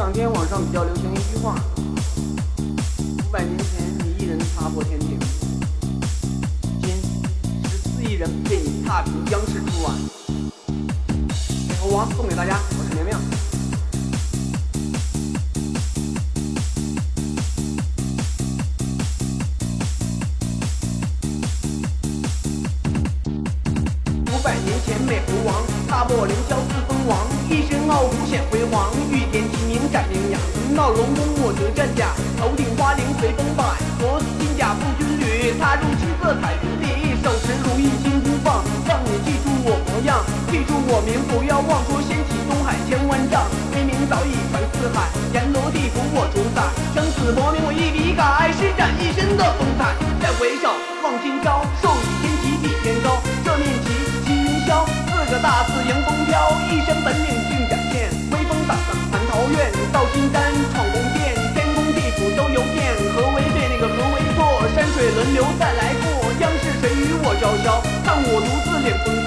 这两天网上比较流行一句话：五百年前你一人踏破天地，今十四亿人被你踏平央视春晚。美猴王送给大家，我是绵绵。五百年前美猴王踏破凌霄王，一身傲骨显辉煌，御天齐名斩羚羊，闹龙宫我得战甲，头顶花翎随风摆，着金甲步军旅，踏入七色彩云里，手持如意金箍棒，让你记住我模样，记住我名，不要忘说掀起东海千万丈，威名早已传四海，阎罗地府我主宰，生死薄命我一笔改，施展一身的风采，再回首望今朝，寿与天齐比天高，这面旗齐云霄，四个大字迎风，一身本领尽展现，威风挡上蟠桃苑，到金丹闯宫殿，天宫地府都游遍，何为对那个何为错，山水轮流再来过，央视谁与我叫嚣？看我独自领风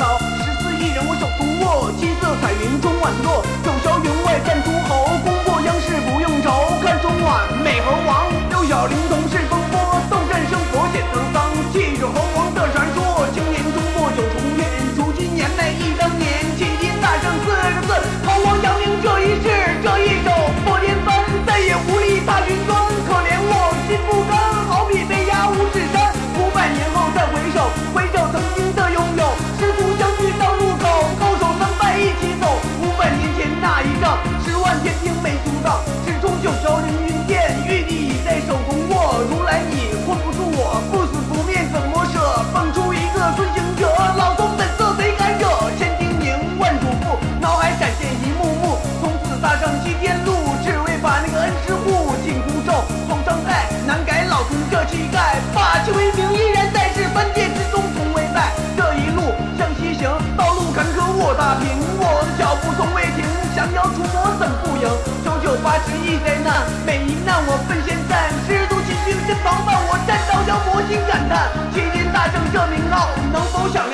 乞丐，霸气威名依然在世，凡界之中从未败。这一路向西行，道路坎坷我踏平，我的脚步从未停，降妖除魔怎不赢？九九八十一灾难，每一难我奋先战，师徒齐心身旁伴我，战刀妖魔心感叹，齐天大圣这名号，能否响亮？